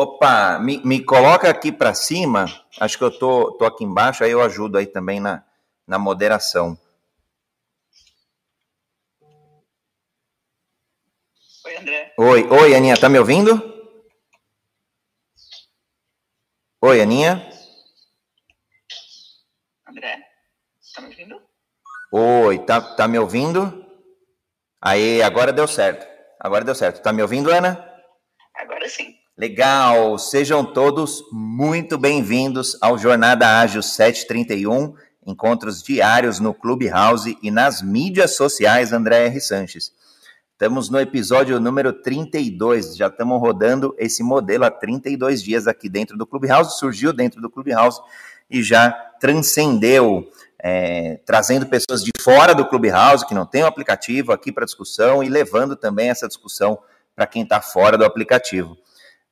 Opa, me, me coloca aqui para cima. Acho que eu tô, tô aqui embaixo, aí eu ajudo aí também na, na moderação. Oi, André. Oi, oi, Aninha, tá me ouvindo? Oi, Aninha. André, tá me ouvindo? Oi, tá, tá me ouvindo? Aí, agora deu certo. Agora deu certo. Tá me ouvindo, Ana? Agora sim. Legal! Sejam todos muito bem-vindos ao Jornada Ágil 731, encontros diários no Clubhouse e nas mídias sociais André R. Sanches. Estamos no episódio número 32, já estamos rodando esse modelo há 32 dias aqui dentro do Clubhouse, surgiu dentro do Clubhouse e já transcendeu, é, trazendo pessoas de fora do Clubhouse, que não tem o aplicativo, aqui para discussão e levando também essa discussão para quem está fora do aplicativo.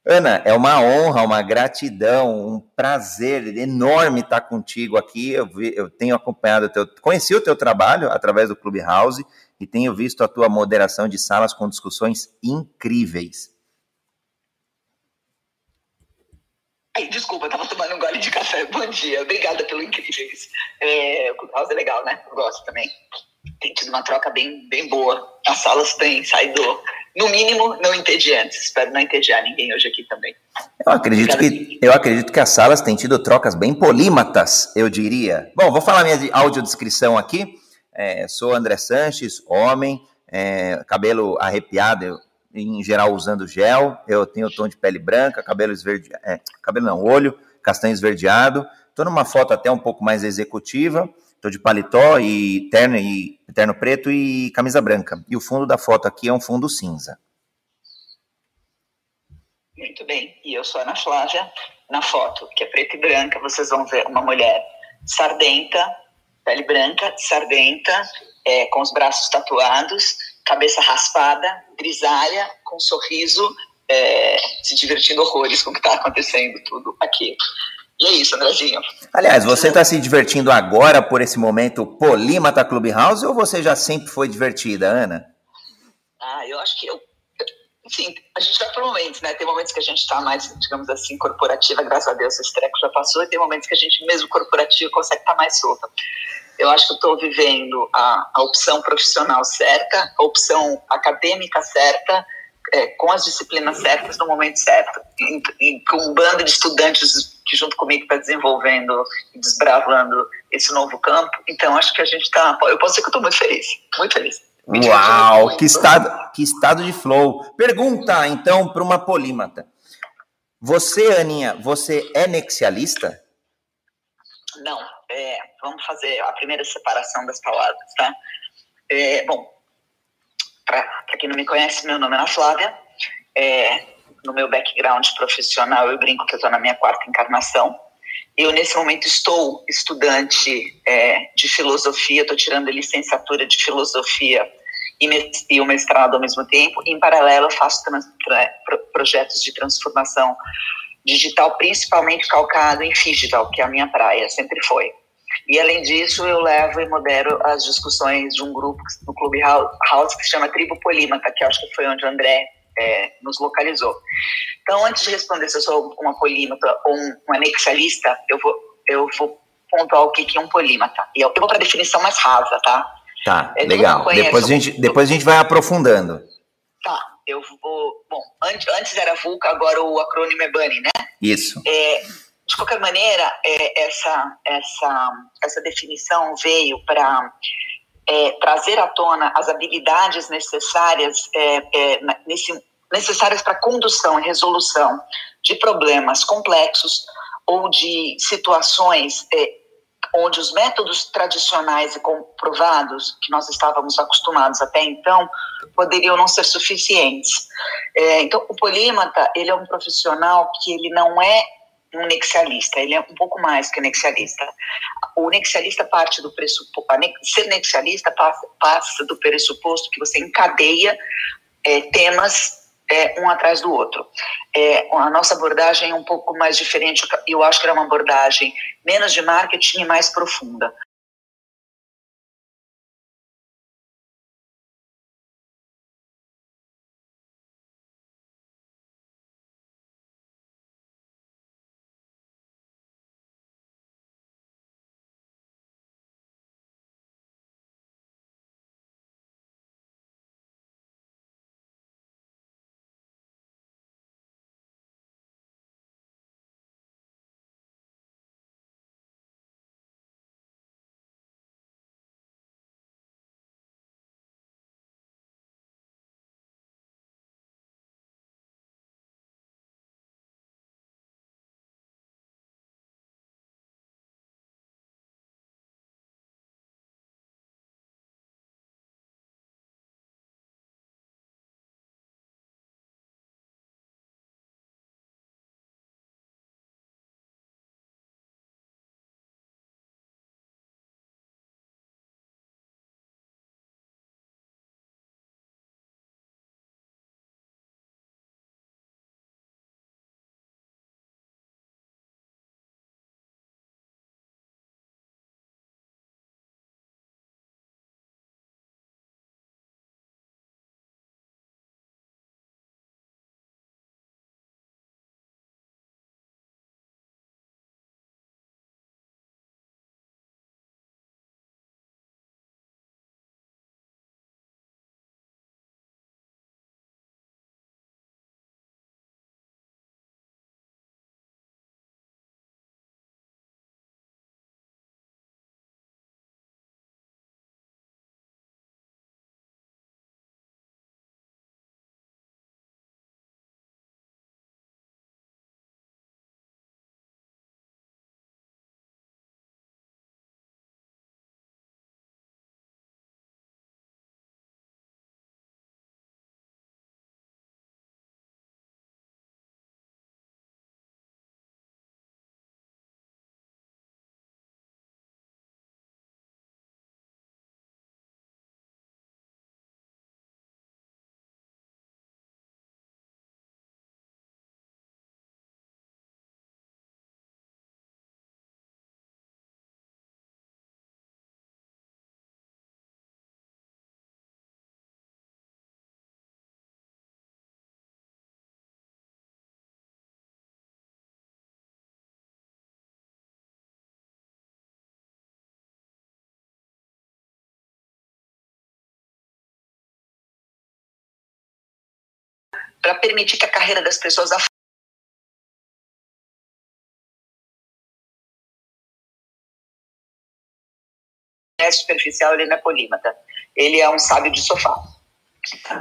Ana, é uma honra, uma gratidão, um prazer enorme estar contigo aqui. Eu, vi, eu tenho acompanhado, o teu, conheci o teu trabalho através do Clubhouse e tenho visto a tua moderação de salas com discussões incríveis. Ai, desculpa, eu tava tomando um gole de café. Bom dia, obrigada pelo incríveis. É, o Clubhouse é legal, né? Eu gosto também. Tem tido uma troca bem, bem boa. As salas têm saído no mínimo, não entediantes. Espero não entediar ninguém hoje aqui também. Eu acredito, que, eu acredito que as salas têm tido trocas bem polímatas, eu diria. Bom, vou falar minha audiodescrição aqui. É, sou André Sanches, homem, é, cabelo arrepiado, eu, em geral usando gel. Eu tenho tom de pele branca, cabelo esverdeado, é, cabelo não, olho castanho esverdeado. Estou numa foto até um pouco mais executiva. Estou de paletó e terno, e terno preto e camisa branca. E o fundo da foto aqui é um fundo cinza. Muito bem. E eu sou a Ana Flávia. Na foto, que é preta e branca, vocês vão ver uma mulher sardenta, pele branca, sardenta, é, com os braços tatuados, cabeça raspada, grisalha, com um sorriso, é, se divertindo horrores com o que está acontecendo tudo aqui. E é isso, Andrezinho. Aliás, você está se divertindo agora por esse momento Polímata Clubhouse ou você já sempre foi divertida, Ana? Ah, eu acho que eu. Enfim, a gente vai por momentos, né? Tem momentos que a gente está mais, digamos assim, corporativa, graças a Deus esse treco já passou, e tem momentos que a gente, mesmo corporativo, consegue estar tá mais solta. Eu acho que eu estou vivendo a, a opção profissional certa, a opção acadêmica certa, é, com as disciplinas certas no momento certo. E, e, com um bando de estudantes que junto comigo está desenvolvendo e desbravando esse novo campo. Então, acho que a gente está... Eu posso dizer que eu estou muito feliz, muito feliz. Uau, que estado, que estado de flow. Pergunta, então, para uma polímata. Você, Aninha, você é nexialista? Não, é, vamos fazer a primeira separação das palavras, tá? É, bom, para quem não me conhece, meu nome é Ana Flávia. É, no meu background profissional, eu brinco que eu estou na minha quarta encarnação. Eu, nesse momento, estou estudante é, de filosofia, estou tirando licenciatura de filosofia e, o mestrado ao mesmo tempo. Em paralelo, eu faço projetos de transformação digital, principalmente calcado em digital, que é a minha praia, sempre foi. E além disso, eu levo e modero as discussões de um grupo no Clube House que se chama Tribo Polímata, que acho que foi onde o André é, nos localizou. Então, antes de responder se eu sou uma polímata ou um, um anexialista, eu vou, eu vou pontuar o que é um polímata. E eu, eu vou para a definição mais rasa, tá? Tá, é, legal. Depois a, gente, depois a gente vai aprofundando. Tá, eu vou. Bom, antes, antes era VUCA, agora o acrônimo é BUNNY, né? Isso. É, de qualquer maneira, é, essa, essa, essa definição veio para é, trazer à tona as habilidades necessárias, é, é nesse, necessárias para condução e resolução de problemas complexos ou de situações é, onde os métodos tradicionais e comprovados que nós estávamos acostumados até então poderiam não ser suficientes. É, então, o polímata ele é um profissional que ele não é um nexialista, ele é um pouco mais que nexialista. O nexialista parte do pressuposto, ser nexialista passa, passa do pressuposto que você encadeia é, temas é, um atrás do outro. É, a nossa abordagem é um pouco mais diferente, eu acho que era uma abordagem menos de marketing e mais profunda. Para permitir que a carreira das pessoas é superficial, ele não é polímata. Ele é um sábio de sofá.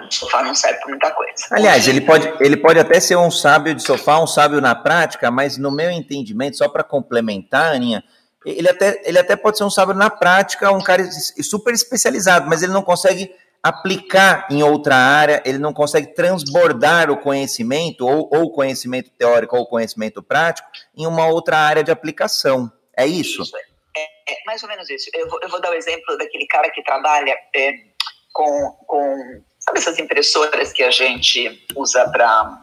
O sofá não serve para muita coisa. Aliás, ele pode, ele pode até ser um sábio de sofá, um sábio na prática, mas no meu entendimento, só para complementar, Aninha, ele até, ele até pode ser um sábio na prática, um cara super especializado, mas ele não consegue aplicar em outra área, ele não consegue transbordar o conhecimento, ou, ou conhecimento teórico ou conhecimento prático, em uma outra área de aplicação. É isso? isso é, é, mais ou menos isso. Eu vou, eu vou dar o um exemplo daquele cara que trabalha é, com, com. Sabe essas impressoras que a gente usa para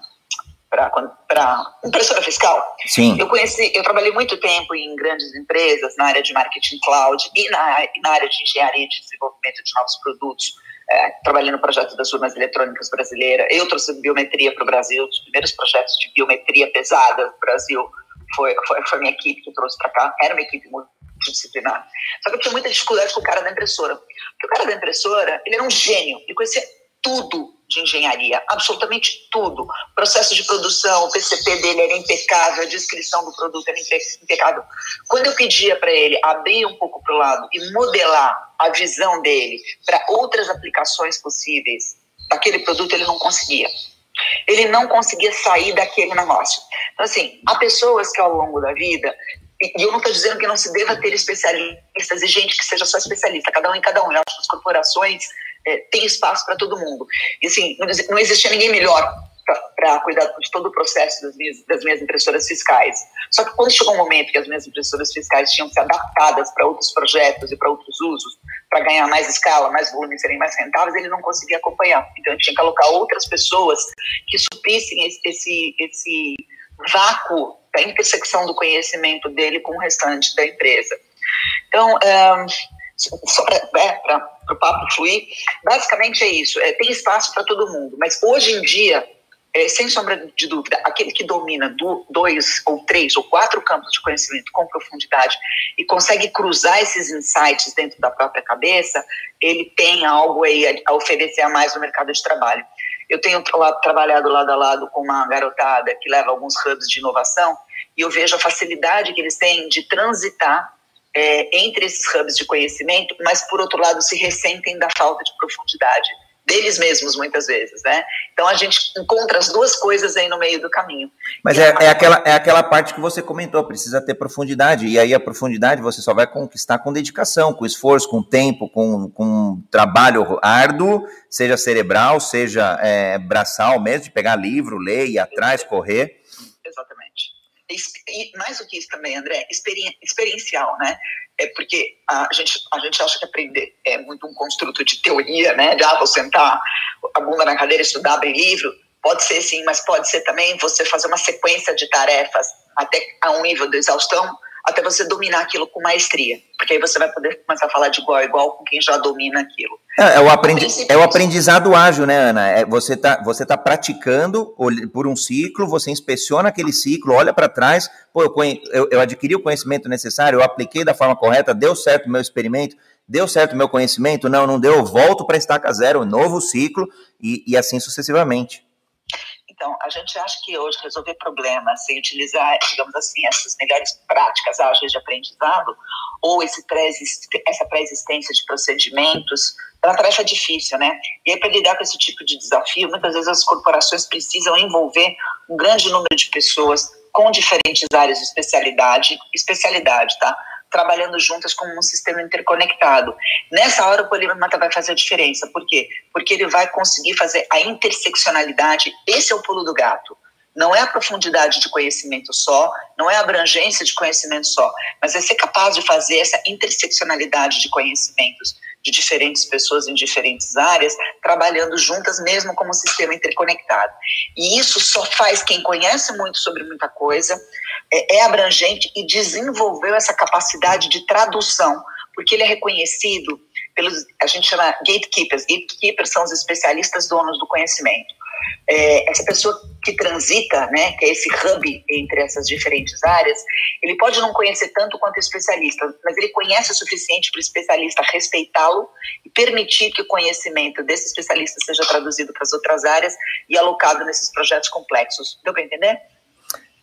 para impressora fiscal. Sim. Eu conheci, eu trabalhei muito tempo em grandes empresas na área de marketing cloud e na, na área de engenharia de desenvolvimento de novos produtos, é, trabalhando no projeto das urnas eletrônicas brasileiras. Eu trouxe biometria para o Brasil, os primeiros projetos de biometria pesada do Brasil foi, foi, foi minha equipe que trouxe para cá. Era uma equipe multidisciplinar. Só que eu tinha muita dificuldade com o cara da impressora. Porque o cara da impressora, ele era um gênio, ele conhecia tudo de engenharia, absolutamente tudo. Processo de produção, o PCP dele era impecável, a descrição do produto era impecável. Quando eu pedia para ele abrir um pouco para o lado e modelar a visão dele para outras aplicações possíveis daquele produto, ele não conseguia. Ele não conseguia sair daquele negócio. Então, assim, há pessoas que ao longo da vida e eu não estou dizendo que não se deva ter especialistas e gente que seja só especialista, cada um em cada um. Eu acho que as corporações é, têm espaço para todo mundo. E assim, não existia ninguém melhor para cuidar de todo o processo das minhas, das minhas impressoras fiscais. Só que quando chegou um momento que as minhas impressoras fiscais tinham ser adaptadas para outros projetos e para outros usos, para ganhar mais escala, mais volume, serem mais rentáveis, ele não conseguia acompanhar. Então, eu tinha que alocar outras pessoas que suprissem esse, esse, esse vácuo da intersecção do conhecimento dele com o restante da empresa. Então, um, só para é, o papo fluir, basicamente é isso: é, tem espaço para todo mundo, mas hoje em dia, é, sem sombra de dúvida, aquele que domina do, dois ou três ou quatro campos de conhecimento com profundidade e consegue cruzar esses insights dentro da própria cabeça, ele tem algo aí a, a oferecer a mais no mercado de trabalho. Eu tenho trabalhado lado a lado com uma garotada que leva alguns hubs de inovação e eu vejo a facilidade que eles têm de transitar é, entre esses hubs de conhecimento, mas por outro lado se ressentem da falta de profundidade deles mesmos muitas vezes, né? Então a gente encontra as duas coisas aí no meio do caminho. Mas é, é, aquela, é aquela parte que você comentou, precisa ter profundidade, e aí a profundidade você só vai conquistar com dedicação, com esforço, com tempo, com, com trabalho árduo, seja cerebral, seja é, braçal mesmo, de pegar livro, ler, ir atrás, correr. Exatamente. E mais do que isso também, André, experiencial, né? é porque a gente, a gente acha que aprender é muito um construto de teoria, né? De, ah, vou sentar a bunda na cadeira, estudar, abrir livro. Pode ser sim, mas pode ser também você fazer uma sequência de tarefas até a um nível de exaustão até você dominar aquilo com maestria. Porque aí você vai poder começar a falar de igual a igual com quem já domina aquilo. É, é o, aprendi é o aprendizado ágil, né, Ana? É, você está você tá praticando por um ciclo, você inspeciona aquele ciclo, olha para trás, pô, eu, eu, eu adquiri o conhecimento necessário, eu apliquei da forma correta, deu certo o meu experimento, deu certo o meu conhecimento, não, não deu, eu volto para estaca zero, novo ciclo, e, e assim sucessivamente. Então, a gente acha que hoje resolver problemas sem utilizar, digamos assim, essas melhores práticas ágeis de aprendizado, ou esse pré essa pré-existência de procedimentos, é uma tarefa difícil, né? E aí, para lidar com esse tipo de desafio, muitas vezes as corporações precisam envolver um grande número de pessoas com diferentes áreas de especialidade, especialidade, tá? Trabalhando juntas como um sistema interconectado. Nessa hora o Polímata vai fazer a diferença. Por quê? Porque ele vai conseguir fazer a interseccionalidade. Esse é o pulo do gato. Não é a profundidade de conhecimento só, não é a abrangência de conhecimento só, mas é ser capaz de fazer essa interseccionalidade de conhecimentos de diferentes pessoas em diferentes áreas, trabalhando juntas mesmo como um sistema interconectado. E isso só faz quem conhece muito sobre muita coisa, é, é abrangente e desenvolveu essa capacidade de tradução, porque ele é reconhecido pelos, a gente chama gatekeepers, gatekeepers são os especialistas donos do conhecimento. É, essa pessoa que transita, né, que é esse hub entre essas diferentes áreas, ele pode não conhecer tanto quanto o especialista, mas ele conhece o suficiente para o especialista respeitá-lo e permitir que o conhecimento desse especialista seja traduzido para as outras áreas e alocado nesses projetos complexos. Deu para entender?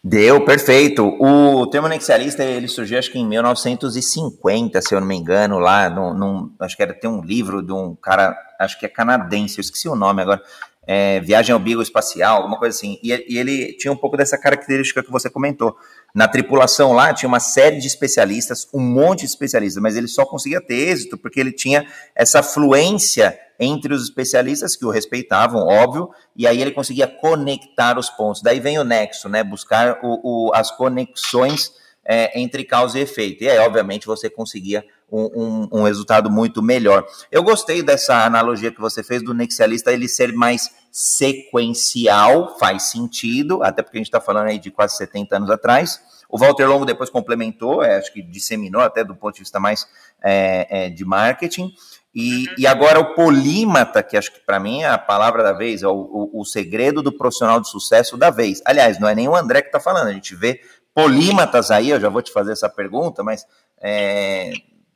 Deu, perfeito. O termo nexialista, ele surgiu acho que em 1950, se eu não me engano, lá, num, num, acho que era, tem um livro de um cara, acho que é canadense, eu esqueci o nome agora, é, Viagem ao Bigo Espacial, alguma coisa assim, e, e, ele tinha um pouco dessa característica que você comentou. Na tripulação lá tinha uma série de especialistas, um monte de especialistas, mas ele só conseguia ter êxito porque ele tinha essa fluência entre os especialistas que o respeitavam, óbvio, e aí ele conseguia conectar os pontos. Daí vem o nexo, né? Buscar o, o as conexões é, entre causa e efeito. E aí, obviamente, você conseguia um, um, um, resultado muito melhor. Eu gostei dessa analogia que você fez do nexialista ele ser mais sequencial, faz sentido, até porque a gente está falando aí de quase 70 anos atrás. O Walter Longo depois complementou, é, acho que disseminou até do ponto de vista mais é, é, de marketing. E, e agora o polímata, que acho que para mim é a palavra da vez, é o, o, o, segredo do profissional de sucesso da vez. Aliás, não é nem o André que está falando, a gente vê polímatas aí, eu já vou te fazer essa pergunta, mas é,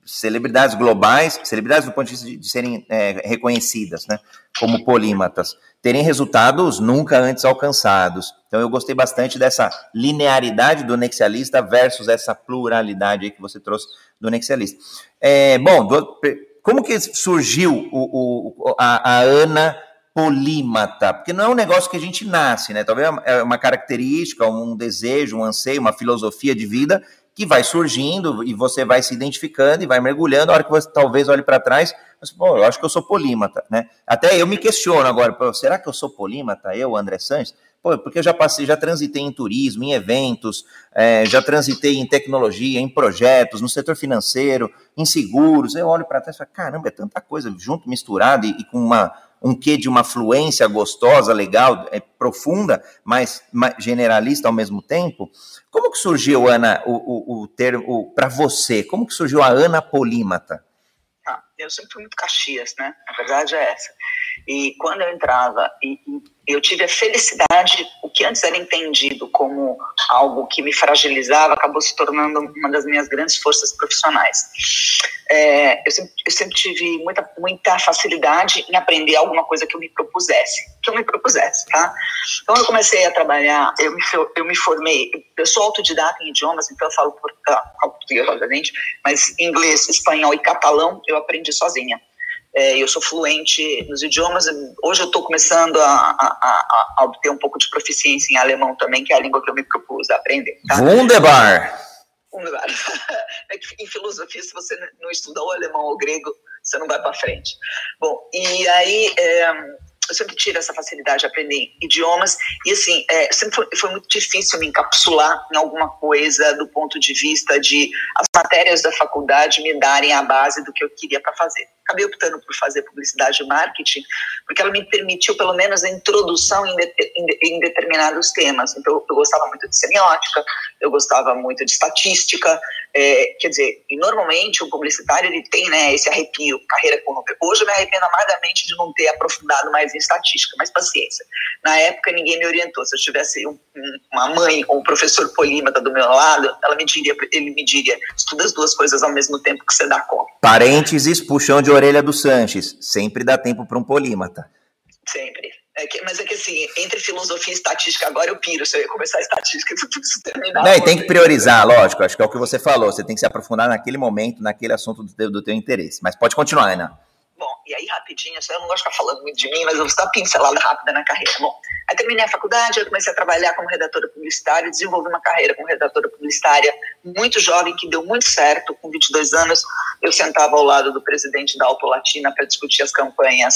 celebridades globais, celebridades do ponto de vista de, de serem é, reconhecidas, né, como polímatas, terem resultados nunca antes alcançados. Então eu gostei bastante dessa linearidade do nexialista versus essa pluralidade que você trouxe do nexialista. É, bom, do, como que surgiu o, o, a, a Ana polímata? Porque não é um negócio que a gente nasce, né? Talvez é uma característica, um desejo, um anseio, uma filosofia de vida que vai surgindo e você vai se identificando e vai mergulhando. A hora que você talvez olhe para trás, você, pô, eu acho que eu sou polímata, né? Até eu me questiono agora, pô, será que eu sou polímata? Eu, André Sanches? Pô, porque eu já passei, já transitei em turismo, em eventos, é, já transitei em tecnologia, em projetos, no setor financeiro, em seguros. Eu olho para trás e falo, caramba, é tanta coisa junto, misturada e, e, com uma, um quê de uma fluência gostosa, legal, é, profunda, mas, mas generalista ao mesmo tempo. Como que surgiu, Ana, o, o, o termo, para você, como que surgiu a Ana Polímata? Ah, eu sempre fui muito Caxias, né? A verdade é essa. E quando eu entrava, e, eu tive a felicidade, o que antes era entendido como algo que me fragilizava, acabou se tornando uma das minhas grandes forças profissionais. É, eu, sempre, eu, sempre, tive muita, muita facilidade em aprender alguma coisa que eu me propusesse, que eu me propusesse, tá? Então eu comecei a trabalhar, eu me, eu me formei, eu sou autodidata em idiomas, então eu falo português, obviamente, mas inglês, espanhol e catalão eu aprendi sozinha. É, eu sou fluente nos idiomas. Hoje eu estou começando a, a, a, obter um pouco de proficiência em alemão também, que é a língua que eu me propus a aprender. Tá? Wunderbar! Wunderbar. É que em filosofia, se você não estudar o alemão ou o grego, você não vai para frente. Bom, e aí é, eu sempre tive essa facilidade de aprender idiomas e assim é, sempre foi, foi, muito difícil me encapsular em alguma coisa do ponto de vista de as matérias da faculdade me darem a base do que eu queria para fazer acabei optando por fazer publicidade e marketing, porque ela me permitiu pelo menos a introdução em, de, em, em determinados temas. Então, eu gostava muito de semiótica, eu gostava muito de estatística, é, quer dizer, e normalmente o publicitário ele tem né, esse arrepio, carreira com Hoje eu me arrependo amargamente de não ter aprofundado mais em estatística, mas paciência. Na época ninguém me orientou. Se eu tivesse um, uma mãe ou um professor polímata do meu lado, ela me diria, ele me diria, estuda as duas coisas ao mesmo tempo que você dá conta. Parênteses, puxão de orelha do Sanches. Sempre dá tempo para um polímata. Sempre. É que, mas é que assim, entre filosofia e estatística, agora eu piro. Se eu ia começar a estatística, eu preciso terminar. Não, e tem que priorizar, lógico. Acho que é o que você falou. Você tem que se aprofundar naquele momento, naquele assunto do teu, do teu interesse. Mas pode continuar, Ana. Bom, e aí rapidinho, eu não gosto de ficar falando muito de mim, mas eu vou dar pincelada rápida na carreira. Bom, aí terminei a faculdade, eu comecei a trabalhar como redatora publicitária, desenvolvi uma carreira como redatora publicitária muito jovem, que deu muito certo. Com 22 anos, eu sentava ao lado do presidente da Auto Latina para discutir as campanhas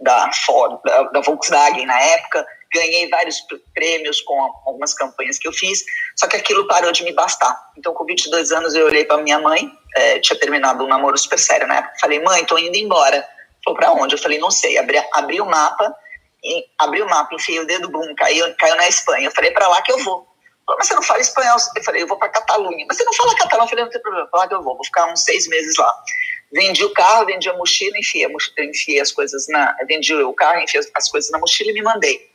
da Ford, da, da Volkswagen na época, ganhei vários prêmios com algumas campanhas que eu fiz, só que aquilo parou de me bastar. Então, com 22 anos, eu olhei para minha mãe, é, tinha terminado um namoro super sério na época, falei, mãe, tô indo embora. Falou, para onde? Eu falei, não sei. Abri, abri o mapa, abri o mapa, enfiei o dedo, bum, caiu, caiu na Espanha. Eu falei, para lá que eu vou. Falei, mas você não fala espanhol? Eu falei, eu vou para Catalunha. Mas você não fala catalão? Eu falei, não tem problema, para lá que eu vou, vou ficar uns seis meses lá Vendi o carro, vendi a mochila, enfiei, enfiei as coisas na. Vendi o carro, enfiei as coisas na mochila e me mandei.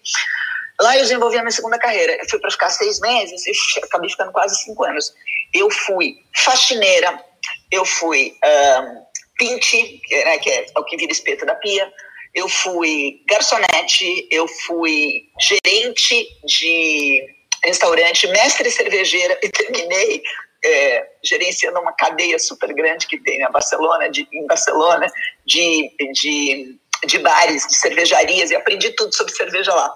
Lá eu desenvolvi a minha segunda carreira. Eu fui para ficar seis meses e acabei ficando quase cinco anos. Eu fui faxineira, eu fui um, pinte, né, que é o que vira espeto da pia, eu fui garçonete, eu fui gerente de restaurante, mestre cervejeira e terminei é, gerenciando uma cadeia super grande que tem na Barcelona, de, em Barcelona, de, de, de bares, de cervejarias, e aprendi tudo sobre cerveja lá.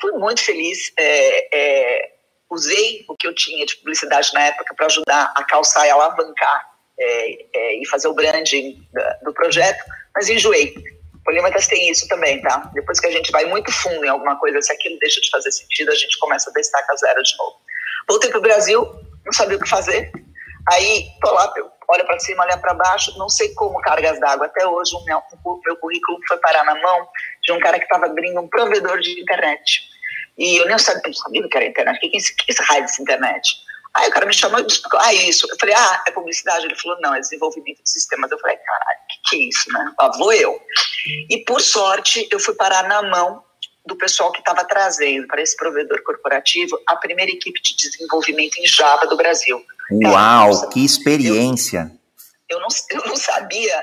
Fui muito feliz, é, é, usei o que eu tinha de publicidade na época para ajudar a calçar e alavancar é, é, e fazer o branding do projeto, mas enjoei. Polímatas tem isso também, tá? Depois que a gente vai muito fundo em alguma coisa, se aquilo deixa de fazer sentido, a gente começa a destacar zero de novo. Voltei para o Brasil, não sabia o que fazer. Aí, tô lá, olha para cima, olha para baixo, não sei como cargas d'água. Até hoje, o meu, o meu currículo foi parar na mão de um cara que estava abrindo um provedor de internet. E eu nem sabia, eu sabia o que era internet, o que é esse, que é esse raio dessa internet? Aí o cara me chamou e disse, ah, isso. Eu falei, ah, é publicidade? Ele falou, não, é desenvolvimento de sistemas. Eu falei, caralho, o que, que é isso, né? Lá vou eu. E por sorte, eu fui parar na mão do pessoal que estava trazendo para esse provedor corporativo a primeira equipe de desenvolvimento em Java do Brasil. Uau, sabia, que experiência! Eu, eu, não, eu não sabia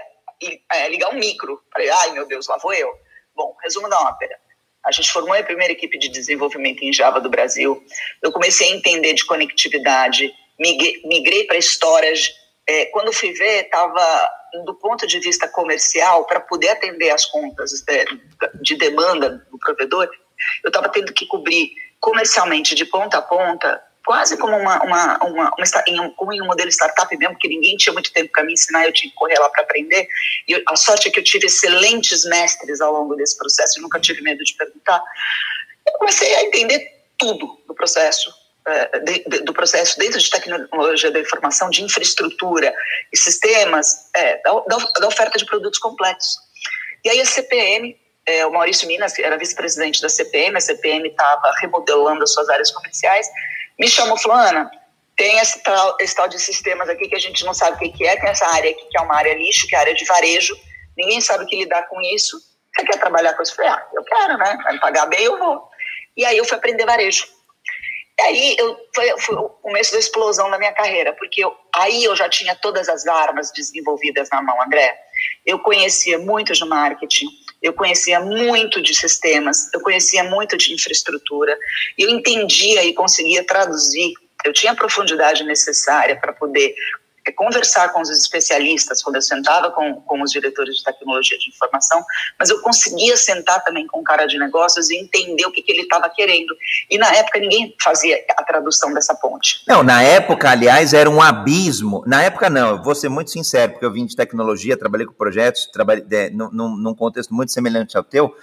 é, ligar um micro. Falei, ai meu Deus, lá vou eu. Bom, resumo da ópera. A gente formou a primeira equipe de desenvolvimento em Java do Brasil. Eu comecei a entender de conectividade, migrei para storage. É, quando fui ver, estava do ponto de vista comercial, para poder atender as contas de, de demanda do provedor, eu estava tendo que cobrir comercialmente de ponta a ponta quase como uma, uma, uma, uma em um, como em um modelo startup mesmo, que ninguém tinha muito tempo para me ensinar, eu tinha que correr lá para aprender. E a sorte é que eu tive excelentes mestres ao longo desse processo, eu nunca tive medo de perguntar. Eu comecei a entender tudo do processo, de, do processo dentro de tecnologia da informação, de infraestrutura e sistemas, é, da, oferta de produtos complexos. E aí a CPM, é, o Maurício Minas era vice-presidente da CPM, a CPM estava remodelando as suas áreas comerciais, me chamou, Fulana, tem esse tal, esse tal de sistemas aqui que a gente não sabe o que, é, tem essa área aqui que é uma área lixo, que é área de varejo, ninguém sabe o que lidar com isso. Você quer trabalhar com isso? Eu falei, ah, eu quero, né? Vai me pagar bem, eu vou. E aí eu fui aprender varejo. E aí eu, foi, foi o começo da explosão da minha carreira, porque eu, aí eu já tinha todas as armas desenvolvidas na mão, André. Eu conhecia muito de marketing, eu conhecia muito de sistemas, eu conhecia muito de infraestrutura, eu entendia e conseguia traduzir. Eu tinha a profundidade necessária para poder é conversar com os especialistas, quando eu sentava com, com os diretores de tecnologia de informação, mas eu conseguia sentar também com o cara de negócios e entender o que, que ele estava querendo. E na época ninguém fazia a tradução dessa ponte. Não, na época, aliás, era um abismo. Na época, não, eu vou ser muito sincero, porque eu vim de tecnologia, trabalhei com projetos, trabalhei é, num, num contexto muito semelhante ao teu.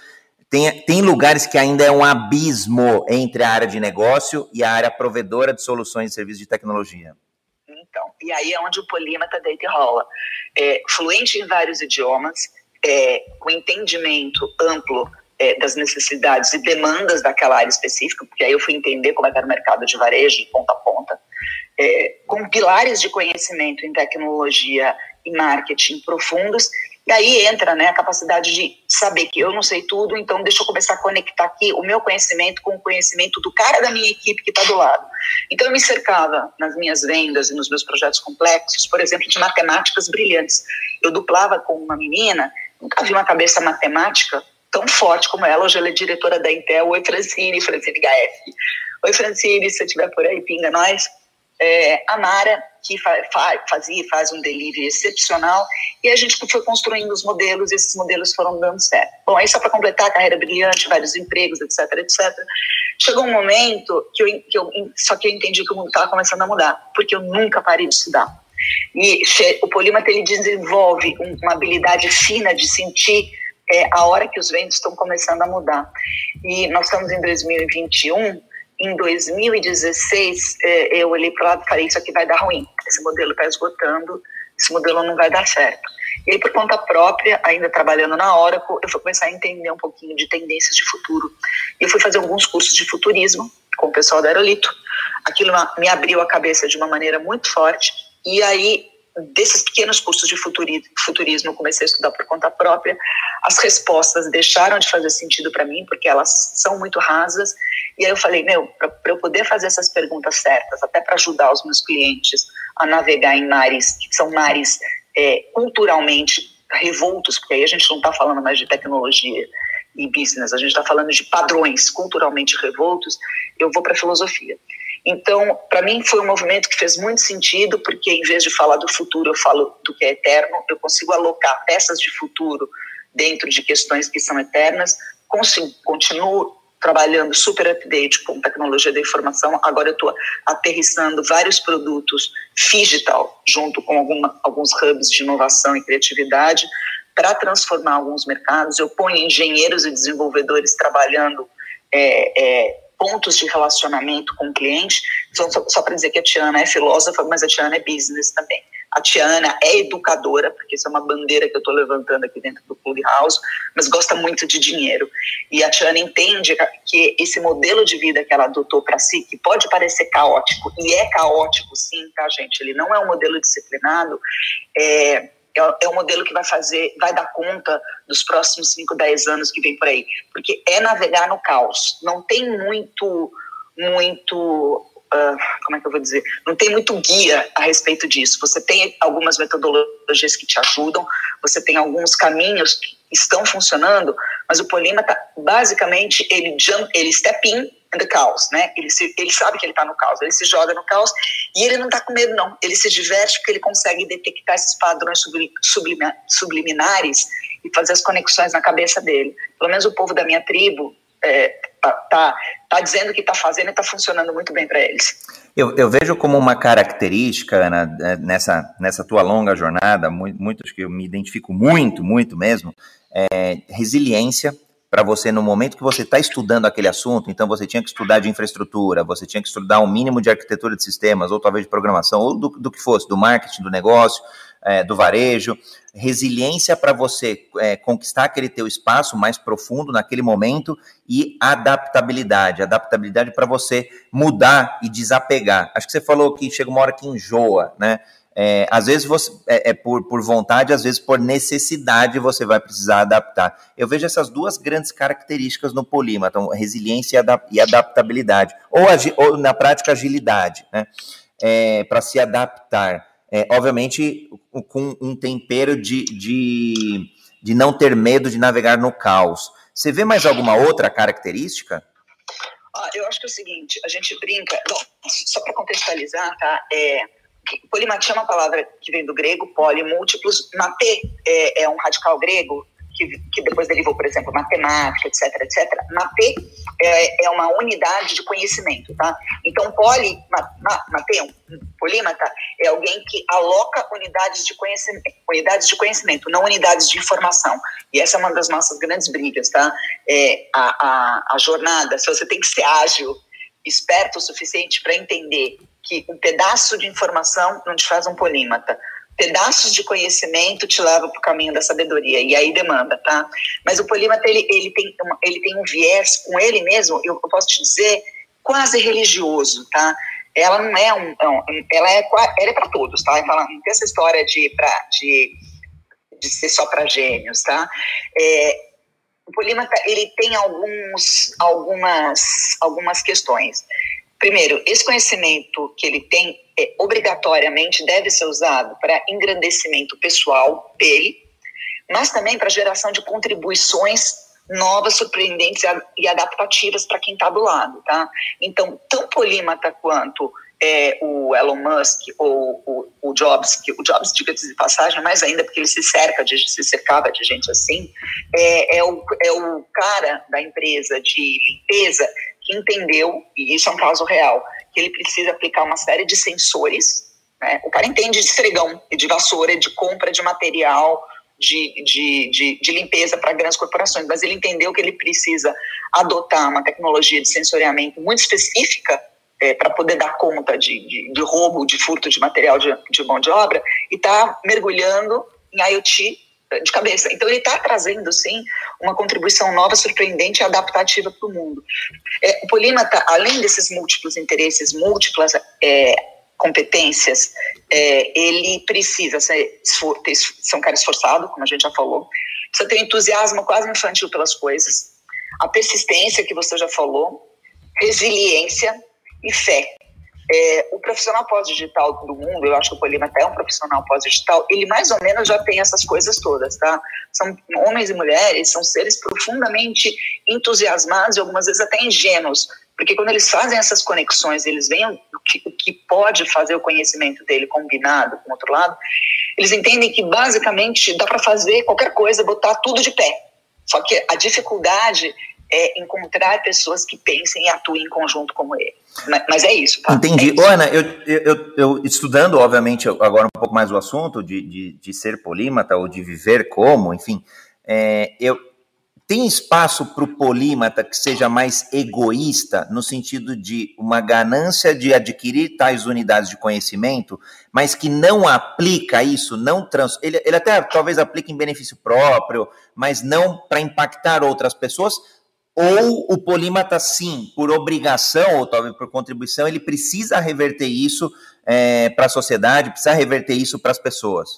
Tem, tem lugares que ainda é um abismo entre a área de negócio e a área provedora de soluções e serviços de tecnologia. Então, e aí é onde o polímata deita e rola. É, fluente em vários idiomas, é, com entendimento amplo é, das necessidades e demandas daquela área específica, porque aí eu fui entender como é era o mercado de varejo de ponta a ponta, é, com pilares de conhecimento em tecnologia e marketing profundos e aí entra né, a capacidade de saber que eu não sei tudo, então deixa eu começar a conectar aqui o meu conhecimento com o conhecimento do cara da minha equipe que está do lado. Então eu me cercava nas minhas vendas e nos meus projetos complexos, por exemplo, de matemáticas brilhantes. Eu duplava com uma menina, nunca vi uma cabeça matemática tão forte como ela. Hoje ela é diretora da Intel. Oi, Francine, Francine HF. Oi, Francine, se você estiver por aí, pinga nós é, a Mara, que fa fazia e faz um delivery excepcional, e a gente foi construindo os modelos, e esses modelos foram dando certo. Bom, aí só para completar a carreira brilhante, vários empregos, etc, etc. Chegou um momento que eu, que eu só que eu entendi que o mundo estava começando a mudar, porque eu nunca parei de estudar. E o polímata ele desenvolve uma habilidade fina de sentir é, a hora que os ventos estão começando a mudar. E nós estamos em 2021 em 2016, é, eu olhei para o lado e falei: Isso aqui vai dar ruim, esse modelo está esgotando, esse modelo não vai dar certo. E aí, por conta própria, ainda trabalhando na Oracle, eu fui começar a entender um pouquinho de tendências de futuro. E fui fazer alguns cursos de futurismo com o pessoal da Aerolito. Aquilo me abriu a cabeça de uma maneira muito forte. E aí, desses pequenos cursos de futurismo, comecei a estudar por conta própria, as respostas deixaram de fazer sentido para mim, porque elas são muito rasas, e aí eu falei, meu, para eu poder fazer essas perguntas certas, até para ajudar os meus clientes a navegar em mares que são mares é, culturalmente revoltos, porque aí a gente não está falando mais de tecnologia e business, a gente está falando de padrões culturalmente revoltos, eu vou para a filosofia. Então, para mim foi um movimento que fez muito sentido, porque em vez de falar do futuro, eu falo do que é eterno, eu consigo alocar peças de futuro dentro de questões que são eternas, consigo, continuo trabalhando super update com tecnologia da informação, agora eu estou aterrissando vários produtos digital junto com alguma, alguns hubs de inovação e criatividade para transformar alguns mercados. Eu ponho engenheiros e desenvolvedores trabalhando é, é, pontos de relacionamento com o cliente. Então, só, só para dizer que a Tiana é filósofa, mas a Tiana é business também. A Tiana é educadora, porque isso é uma bandeira que eu estou levantando aqui dentro do Clubhouse, mas gosta muito de dinheiro. E a Tiana entende que esse modelo de vida que ela adotou para si, que pode parecer caótico, e é caótico sim, tá, gente? Ele não é um modelo disciplinado, é, é, é um modelo que vai fazer, vai dar conta dos próximos 5, 10 anos que vem por aí. Porque é navegar no caos. Não tem muito, muito Uh, como é que eu vou dizer? Não tem muito guia a respeito disso. Você tem algumas metodologias que te ajudam, você tem alguns caminhos que estão funcionando, mas o polímata, basicamente, ele, jump, ele step in the caos, né? Ele, se, ele sabe que ele está no caos, ele se joga no caos e ele não está com medo, não. Ele se diverte porque ele consegue detectar esses padrões subliminares e fazer as conexões na cabeça dele. Pelo menos o povo da minha tribo é, tá, tá, tá, dizendo que está fazendo e está funcionando muito bem para eles. Eu, eu, vejo como uma característica, Ana, é, nessa, nessa tua longa jornada, muitos que eu me identifico muito, muito mesmo, é resiliência para você no momento que você está estudando aquele assunto, então você tinha que estudar de infraestrutura, você tinha que estudar um mínimo de arquitetura de sistemas, ou talvez de programação, ou do, do que fosse, do marketing, do negócio, é, do varejo, resiliência para você é, conquistar aquele teu espaço mais profundo naquele momento e adaptabilidade, adaptabilidade para você mudar e desapegar. Acho que você falou que chega uma hora que enjoa, né? É, às vezes você, é, é, por, por vontade, às vezes por necessidade você vai precisar adaptar. Eu vejo essas duas grandes características no polímata, então, resiliência e, adap e adaptabilidade, ou, ou, na prática agilidade, né? É, para se adaptar. É, obviamente com um tempero de, de, de não ter medo de navegar no caos. Você vê mais alguma outra característica? Ah, eu acho que é o seguinte, a gente brinca, bom, só para contextualizar, tá? É, Polimatia é uma palavra que vem do grego, poli, múltiplos. Mate é, é um radical grego que, que, depois derivou, por exemplo, matemática, etc, etc. Mate é, é, uma unidade de conhecimento, tá? Então, poli, mate, um polímata, é alguém que aloca unidades de conhecimento, unidades de conhecimento, não unidades de informação. E essa é uma das nossas grandes brigas, tá? É, a, a, a jornada, se você tem que ser ágil, esperto o suficiente para entender que um pedaço de informação não te faz um polímata. Pedaços de conhecimento te levam para o caminho da sabedoria, e aí demanda, tá? Mas o polímata, ele, ele, tem, uma, ele tem um viés com ele mesmo, eu, eu posso te dizer, quase religioso, tá? Ela não é um. Não, ela é, ela é para todos, tá? Ela não tem essa história de, pra, de, de ser só para gênios, tá? É, o polímata, ele tem alguns, algumas, algumas questões. Primeiro, esse conhecimento que ele tem é, obrigatoriamente deve ser usado para engrandecimento pessoal dele, mas também para geração de contribuições novas, surpreendentes e adaptativas para quem está do lado, tá? Então, tão polímata quanto é, o Elon Musk ou o, o Jobs, que o Jobs, diga-se de passagem, mais ainda porque ele se cerca de, se cercava de gente assim, é, é, o, é o cara da empresa de limpeza que entendeu, e isso é um caso real, que ele precisa aplicar uma série de sensores. Né? O cara entende de esfregão, de vassoura, de compra de material, de, de, de, de limpeza para grandes corporações, mas ele entendeu que ele precisa adotar uma tecnologia de sensoriamento muito específica é, para poder dar conta de, de, de, roubo, de furto de material de, de mão de obra, e está mergulhando em IoT de cabeça. Então, ele está trazendo, sim, uma contribuição nova, surpreendente e adaptativa para o mundo. É, o Polímata, além desses múltiplos interesses, múltiplas é, competências, é, ele precisa ser, ter, ser um cara esforçado, como a gente já falou, precisa ter um entusiasmo quase infantil pelas coisas, a persistência que você já falou, resiliência e fé. É, o profissional pós-digital do mundo, eu acho que o Polima até é um profissional pós-digital, ele mais ou menos já tem essas coisas todas, tá? São homens e mulheres, são seres profundamente entusiasmados e algumas vezes até ingênuos, porque quando eles fazem essas conexões, eles veem o que, o que pode fazer o conhecimento dele combinado com o outro lado, eles entendem que basicamente dá para fazer qualquer coisa, botar tudo de pé. Só que a dificuldade é encontrar pessoas que pensem e atuem em conjunto como ele. Mas, mas é isso. Tá? Entendi. É isso. Ana, eu, eu, eu, estudando, obviamente, agora um pouco mais o assunto de, de, de ser polímata ou de viver como, enfim, é, eu, tem espaço para o polímata que seja mais egoísta, no sentido de uma ganância de adquirir tais unidades de conhecimento, mas que não aplica isso, não trans. Ele, ele até talvez aplique em benefício próprio, mas não para impactar outras pessoas, ou o polímata, sim, por obrigação, ou talvez por contribuição, ele precisa reverter isso é, para a sociedade, precisa reverter isso para as pessoas?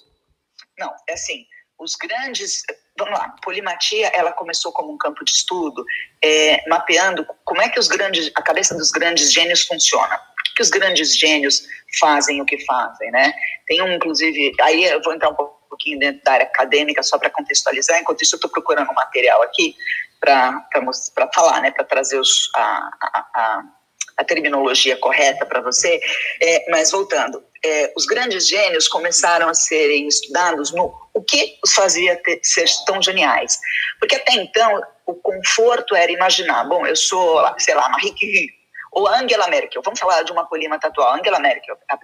Não, é assim, os grandes. Vamos lá, polimatia, ela começou como um campo de estudo, é, mapeando como é que os grandes, a cabeça dos grandes gênios funciona. Por que, que os grandes gênios fazem o que fazem, né? Tem um, inclusive, aí eu vou entrar um pouquinho dentro da área acadêmica só para contextualizar, enquanto isso eu estou procurando um material aqui para falar, né, para trazer os, a, a, a, terminologia correta para você. É, mas voltando, é, os grandes gênios começaram a serem estudados no o que os fazia ter, ser tão geniais. Porque até então o conforto era imaginar, bom, eu sou, sei lá, Marie Curie, ou Angela Merkel, vamos falar de uma polímata atual, Angela Merkel, a,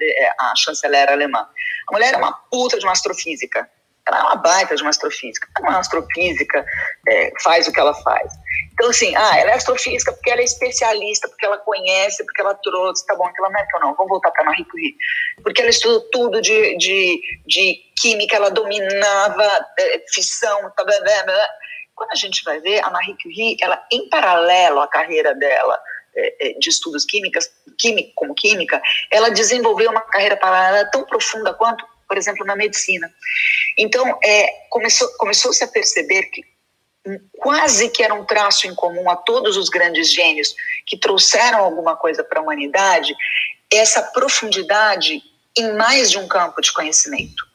a chanceler alemã. A mulher é uma puta de uma astrofísica, ela é uma baita de uma astrofísica. É uma astrofísica, é, faz o que ela faz. Então, assim, ah, ela é astrofísica porque ela é especialista, porque ela conhece, porque ela trouxe, tá bom, aquela Merkel não, vamos voltar para Marie Curie. Porque ela estudou tudo de, de, de química, ela dominava é, fissão, tá, blá, blá, blá. Quando a gente vai ver, a Marie Curie, ela, em paralelo à carreira dela, é, é, de estudos químicas, química, como química, ela desenvolveu uma carreira paralela tão profunda quanto, por exemplo, na medicina. Então, é, começou, começou-se a perceber que quase que era um traço em comum a todos os grandes gênios que trouxeram alguma coisa para a humanidade, essa profundidade em mais de um campo de conhecimento.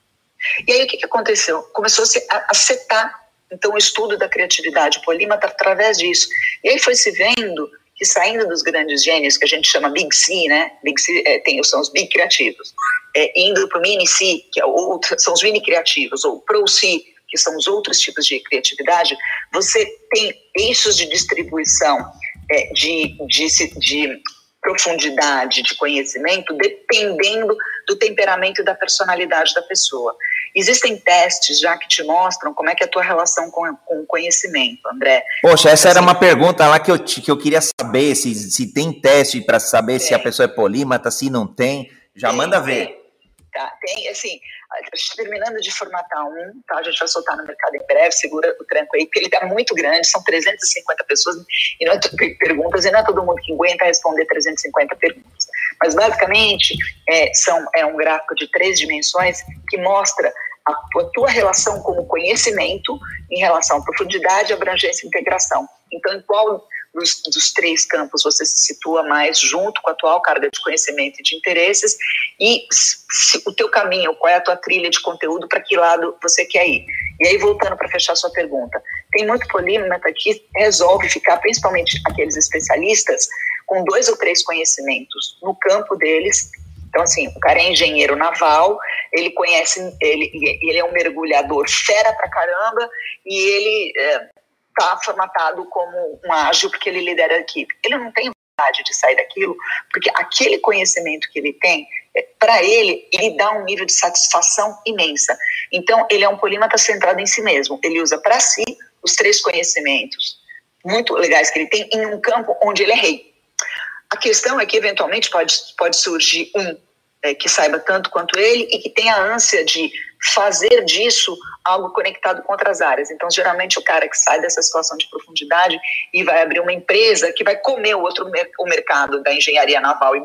E aí o que, que aconteceu? Começou-se a setar então o estudo da criatividade polímata através disso. E aí foi se vendo que saindo dos grandes gênios, que a gente chama Big C, né? Big C é, tem, são os Big Criativos, é, indo para o Mini C, que é outro, são os Mini Criativos, ou Pro C, que são os outros tipos de criatividade, você tem eixos de distribuição é, de, de, de profundidade de conhecimento dependendo do temperamento e da personalidade da pessoa. Existem testes já que te mostram como é que é a tua relação com, com o conhecimento, André. Poxa, essa assim, era uma pergunta lá que eu, que eu queria saber, se, se tem teste para saber se a pessoa é polímata, se não tem. Já tem, manda ver. Tem, tá, tem, assim, terminando de formatar um, tá? A gente vai soltar no mercado em breve, segura o tranco aí, porque ele tá muito grande, são 350 pessoas e não é perguntas, e não é todo mundo que aguenta responder 350 perguntas. Mas basicamente é, são, é um gráfico de três dimensões que mostra a a tua relação com o conhecimento em relação à profundidade, abrangência e integração. Então, em qual dos, dos, três campos você se situa mais junto com a atual carga de conhecimento e de interesses e se, o teu caminho, qual é a tua trilha de conteúdo, para que lado você quer ir. E aí, voltando para fechar sua pergunta, tem muito polímata que resolve ficar, principalmente aqueles especialistas, com dois ou três conhecimentos no campo deles. Então, assim, o cara é engenheiro naval, ele conhece, ele, ele é um mergulhador fera pra caramba e ele é, está formatado como um ágil porque ele lidera a equipe. Ele não tem vontade de sair daquilo, porque aquele conhecimento que ele tem, é, para ele, ele dá um nível de satisfação imensa. Então, ele é um polímata centrado em si mesmo. Ele usa para si os três conhecimentos muito legais que ele tem em um campo onde ele é rei. A questão é que, eventualmente, pode, pode surgir um é, que saiba tanto quanto ele e que tenha a ânsia de fazer disso algo conectado com outras áreas. Então, geralmente, o cara que sai dessa situação de profundidade e vai abrir uma empresa que vai comer o outro o mercado da engenharia naval e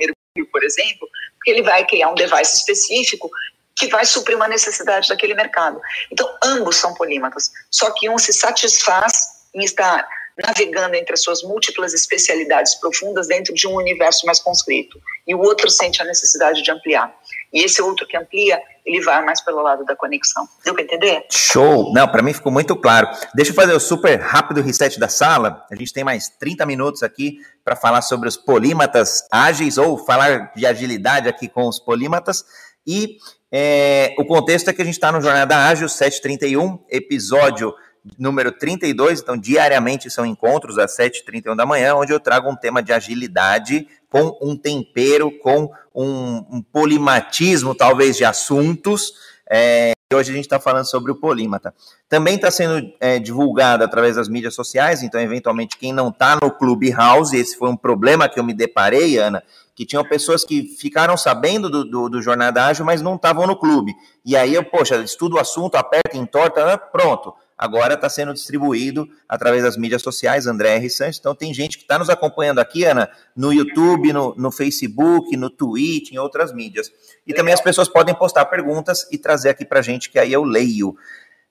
por exemplo, porque ele vai criar um device específico que vai suprir uma necessidade daquele mercado. Então, ambos são polímatas, só que um se satisfaz em estar navegando entre as suas múltiplas especialidades profundas dentro de um universo mais conscrito, e o outro sente a necessidade de ampliar. E esse outro que amplia, ele vai mais pelo lado da conexão. Deu para entender? Show! Não, para mim ficou muito claro. Deixa eu fazer o super rápido reset da sala. A gente tem mais 30 minutos aqui para falar sobre os polímatas ágeis ou falar de agilidade aqui com os polímatas. E é, o contexto é que a gente está no Jornada Ágil 731, episódio número 32. Então, diariamente são encontros às 7h31 da manhã, onde eu trago um tema de agilidade com um tempero, com um, um polimatismo, talvez, de assuntos. É, hoje a gente está falando sobre o polímata. Também está sendo é, divulgado através das mídias sociais, então, eventualmente, quem não está no Clubhouse, esse foi um problema que eu me deparei, Ana, que tinham pessoas que ficaram sabendo do, do, do Jornada Ágil, mas não estavam no clube. E aí eu, poxa, estudo o assunto, aperta, entorta, pronto agora está sendo distribuído através das mídias sociais, André R. Santos. Então tem gente que está nos acompanhando aqui, Ana, no YouTube, no, no Facebook, no Twitch, em outras mídias. E também as pessoas podem postar perguntas e trazer aqui para a gente, que aí eu leio.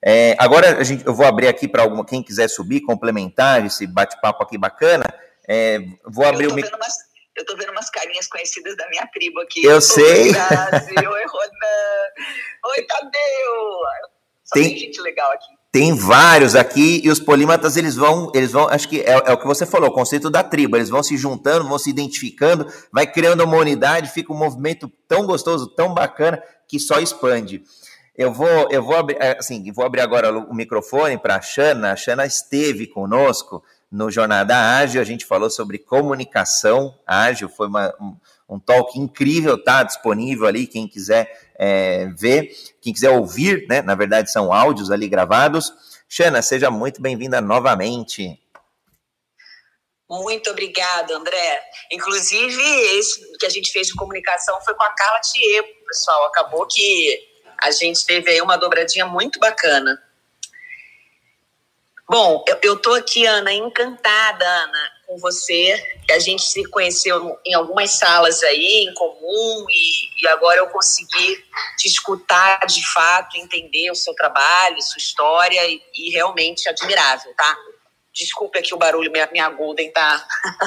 É, agora gente, eu vou abrir aqui para alguma quem quiser subir, complementar esse bate-papo aqui bacana. É, vou abrir o microfone. Eu tô vendo umas carinhas conhecidas da minha tribo aqui. Eu sei. Oi, Oi, Ronan. Oi, Tadeu. Só tem, tem gente legal aqui. Tem vários aqui e os polímatas eles vão, eles vão, acho que é, é, o que você falou, o conceito da tribo, eles vão se juntando, vão se identificando, vai criando uma unidade, fica um movimento tão gostoso, tão bacana que só expande. Eu vou, eu vou abrir, é, assim, vou abrir agora o microfone para a Xana. A Xana esteve conosco no Jornada Ágil, a gente falou sobre comunicação ágil, foi uma, um, um talk incrível, tá disponível ali, quem quiser é, ver, quem quiser ouvir, né? Na verdade, são áudios ali gravados. Xana, seja muito bem-vinda novamente. Muito obrigada, André. Inclusive, esse que a gente fez de comunicação foi com a Carla Tiepo, pessoal. Acabou que a gente teve aí uma dobradinha muito bacana. Bom, eu, estou aqui, Ana, encantada, Ana, com você. A gente se conheceu em algumas salas aí em comum e, e agora eu consegui te escutar de fato, entender o seu trabalho, sua história e, e realmente admirável, tá? Desculpe aqui o barulho, minha, minha Golden tá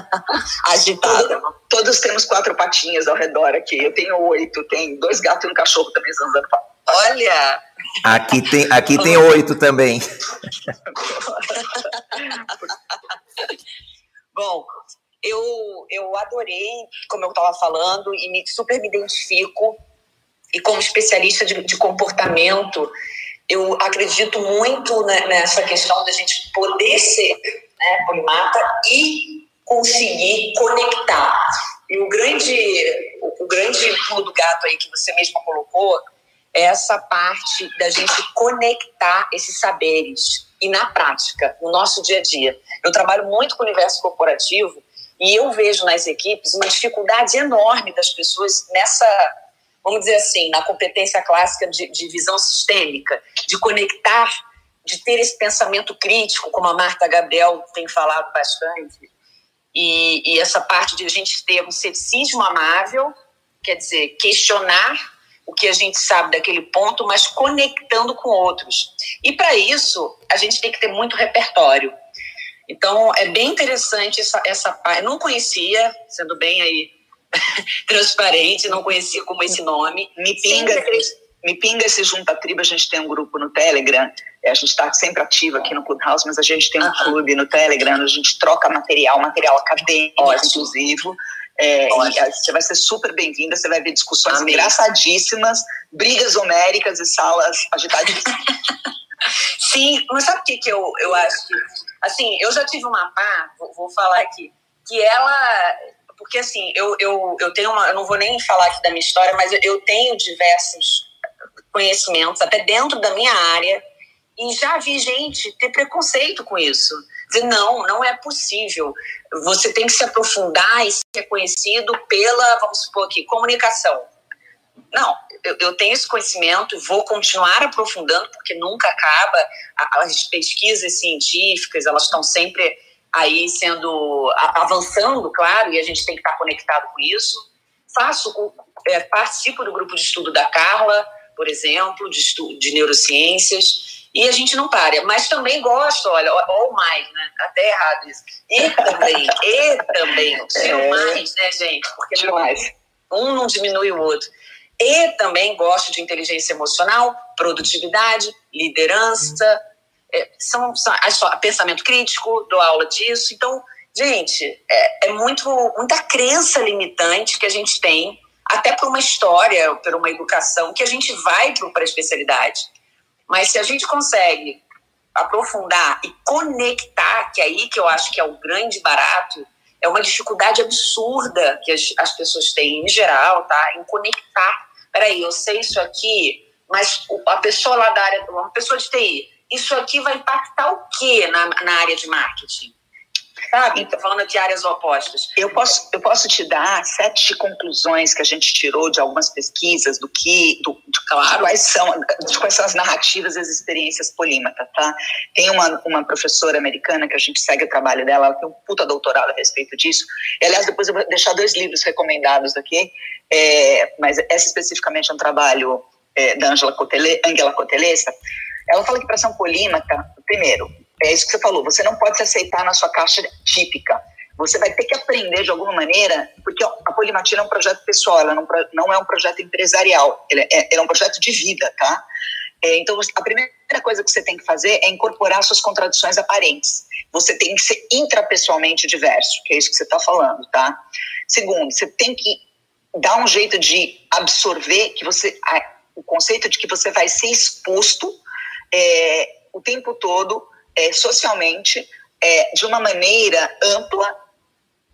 agitada. Todos temos quatro patinhas ao redor aqui. Eu tenho oito, tem dois gatos e um cachorro também zanzando. Olha! Aqui tem, aqui tem oito também. Bom, eu, eu adorei, como eu estava falando, e me, super me identifico. E como especialista de, de comportamento, eu acredito muito nessa questão da gente poder ser né, polimata e conseguir conectar. E o grande, o, o grande pulo do gato aí que você mesma colocou essa parte da gente conectar esses saberes e na prática, no nosso dia a dia. Eu trabalho muito com o universo corporativo e eu vejo nas equipes uma dificuldade enorme das pessoas nessa, vamos dizer assim, na competência clássica de, de visão sistêmica, de conectar, de ter esse pensamento crítico, como a Marta Gabriel tem falado bastante. E, e essa parte de a gente ter um ceticismo amável, quer dizer, questionar o que a gente sabe daquele ponto, mas conectando com outros. E para isso, a gente tem que ter muito repertório. Então, é bem interessante essa, essa parte. Não conhecia, sendo bem aí transparente, não conhecia como esse nome. Me pinga, me pinga se junta a tribo, a gente tem um grupo no Telegram. É, a gente está sempre ativo aqui no Clubhouse, mas a gente tem um clube no Telegram, a gente troca material, material acadêmico, Ótimo. exclusivo. É, você vai ser super bem-vinda, você vai ver discussões Amém. engraçadíssimas, brigas homéricas e salas agitadíssimas. Sim, mas sabe o que, que eu, eu acho que. Assim, eu já tive uma pá, vou, vou falar aqui, que ela. Porque assim, eu, eu, eu tenho uma. Eu não vou nem falar aqui da minha história, mas eu tenho diversos conhecimentos, até dentro da minha área, e já vi gente ter preconceito com isso. Dizer, não, não é possível. Você tem que se aprofundar e ser reconhecido pela, vamos supor aqui, comunicação. Não, eu, eu tenho esse conhecimento, vou continuar aprofundando, porque nunca acaba. As pesquisas científicas, elas estão sempre aí sendo, avançando, claro, e a gente tem que estar conectado com isso. faço, é, participo do grupo de estudo da Carla, por exemplo, de, estudo, de neurociências, e a gente não para. Mas também gosto, olha, ou mais, né? Até errado isso. E também, e também, tiro é. mais, né, gente? Porque tiro mais. um não diminui o outro. E também gosto de inteligência emocional, produtividade, liderança, é, são, são pensamento crítico, dou aula disso. Então, gente, é, é muito muita crença limitante que a gente tem, até por uma história, por uma educação, que a gente vai para a especialidade. Mas se a gente consegue aprofundar e conectar, que é aí que eu acho que é o grande barato, é uma dificuldade absurda que as, as pessoas têm em geral, tá? Em conectar. Peraí, eu sei isso aqui, mas a pessoa lá da área, uma pessoa de TI, isso aqui vai impactar o quê na, na área de marketing? Sabe? Estou falando de áreas opostas. Eu posso, eu posso te dar sete conclusões que a gente tirou de algumas pesquisas do que, do, de, claro. quais são, de quais são as narrativas e as experiências polímatas, tá? Tem uma, uma professora americana que a gente segue o trabalho dela, ela tem um puta doutorado a respeito disso. E, aliás, depois eu vou deixar dois livros recomendados aqui, é, mas essa especificamente é um trabalho é, da Angela Cotele, Angela Cotelesa, ela fala que para ser um polímata, primeiro, é isso que você falou, você não pode se aceitar na sua caixa típica. Você vai ter que aprender de alguma maneira, porque a polimatia é um projeto pessoal, ela não, não é um projeto empresarial, ele é, é um projeto de vida, tá? É, então, a primeira coisa que você tem que fazer é incorporar suas contradições aparentes. Você tem que ser intrapessoalmente diverso, que é isso que você está falando, tá? Segundo, você tem que dar um jeito de absorver que você o conceito de que você vai ser exposto é, o tempo todo, é, socialmente, é, de uma maneira ampla,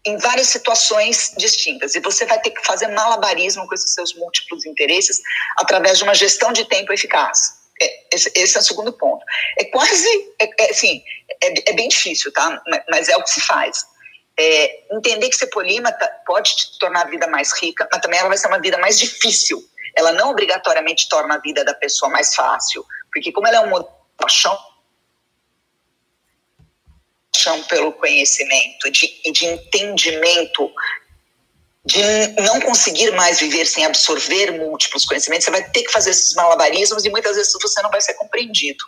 em várias situações distintas. E você vai ter que fazer malabarismo com esses seus múltiplos interesses através de uma gestão de tempo eficaz. É, esse, esse, é o segundo ponto. É quase, é, é, assim, é, é, bem difícil, tá? Mas é o que se faz. É, entender que ser polímata pode te tornar a vida mais rica, mas também ela vai ser uma vida mais difícil ela não obrigatoriamente torna a vida da pessoa mais fácil, porque como ela é uma paixão paixão pelo conhecimento, de, de entendimento, de não conseguir mais viver sem absorver múltiplos conhecimentos, você vai ter que fazer esses malabarismos e muitas vezes você não vai ser compreendido.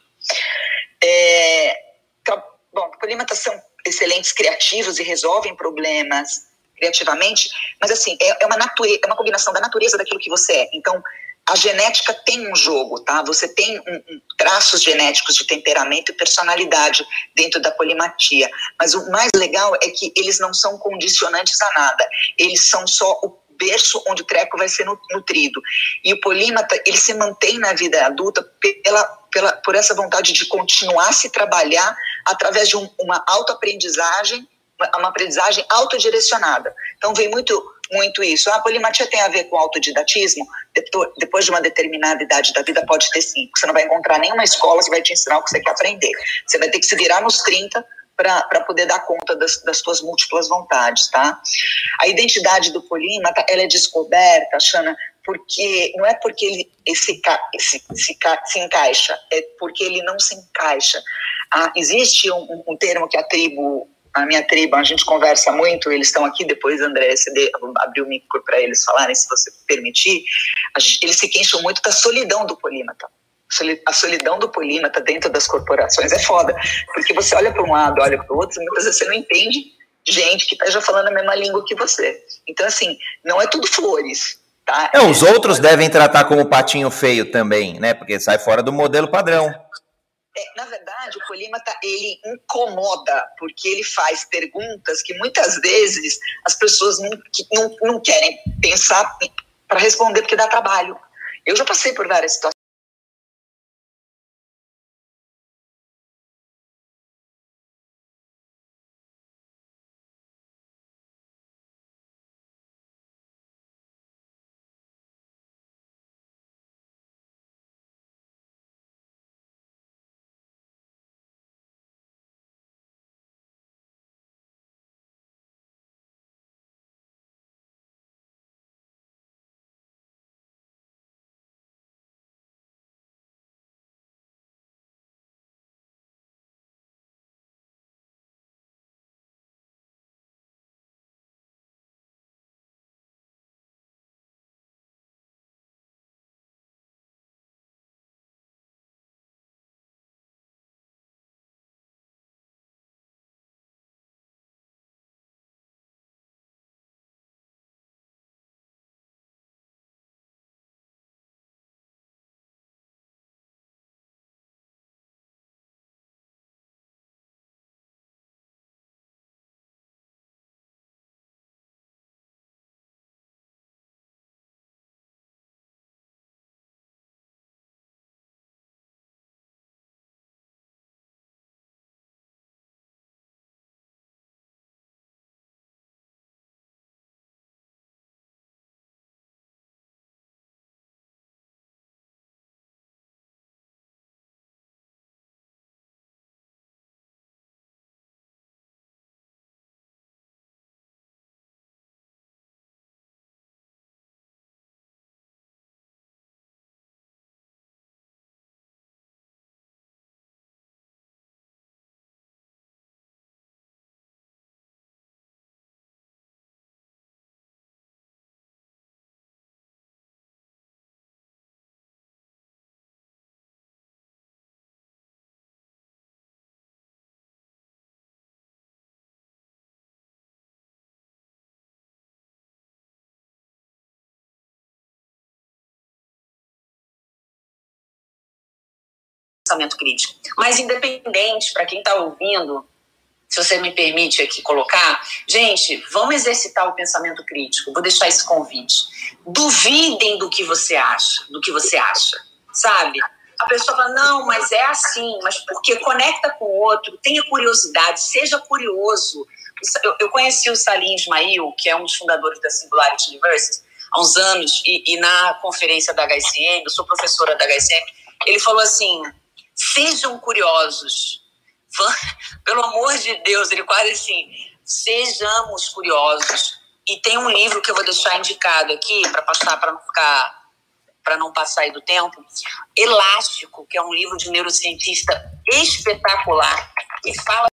É, então, bom, polímatas são excelentes criativos e resolvem problemas, criativamente, mas assim, é, é uma, é uma combinação da natureza daquilo que você é. Então, a genética tem um jogo, tá? Você tem um, um, traços genéticos de temperamento e personalidade dentro da polimatia. Mas o mais legal é que eles não são condicionantes a nada. Eles são só o berço onde o treco vai ser nutrido. E o polímata, ele se mantém na vida adulta pela, pela, por essa vontade de continuar a se trabalhar através de um, uma autoaprendizagem uma aprendizagem autodirecionada. Então, vem muito muito isso. A polimatia tem a ver com autodidatismo? Depois de uma determinada idade da vida, pode ter sim. Você não vai encontrar nenhuma escola que vai te ensinar o que você quer aprender. Você vai ter que se virar nos 30 para poder dar conta das, das suas múltiplas vontades, tá? A identidade do polímata, ela é descoberta, Xana, porque não é porque ele, se, se, se, se encaixa, é porque ele não se encaixa. Ah, existe um, um termo que a tribo a minha tribo, a gente conversa muito, eles estão aqui depois, André, você abriu o micro para eles falarem, se você permitir, gente, eles se queixam muito da solidão do polímata. A solidão do polímata dentro das corporações é foda, porque você olha para um lado, olha para o outro, muitas vezes você não entende gente que está já falando a mesma língua que você. Então, assim, não é tudo flores, Tá? É, os outros devem tratar como patinho feio também, né? Porque sai fora do modelo padrão. É, na verdade, o polímata ele incomoda, porque ele faz perguntas que muitas vezes as pessoas não, que não, não querem pensar para responder, porque dá trabalho. Eu já passei por várias situações pensamento crítico. Mas independente, para quem está ouvindo, se você me permite aqui colocar, gente, vamos exercitar o pensamento crítico. Vou deixar esse convite. Duvidem do que você acha, do que você acha, sabe? A pessoa fala, não, mas é assim, mas porque conecta com o outro, tenha curiosidade, seja curioso. Eu, eu conheci o Salim Ismail, que é um dos fundadores da Singularity University, há uns anos, e, e na conferência da HSM, eu sou professora da HSM, ele falou assim: sejam curiosos, pelo amor de Deus, ele quase assim, sejamos curiosos. E tem um livro que eu vou deixar indicado aqui para passar para não ficar para não passar aí do tempo, Elástico, que é um livro de neurocientista espetacular, que fala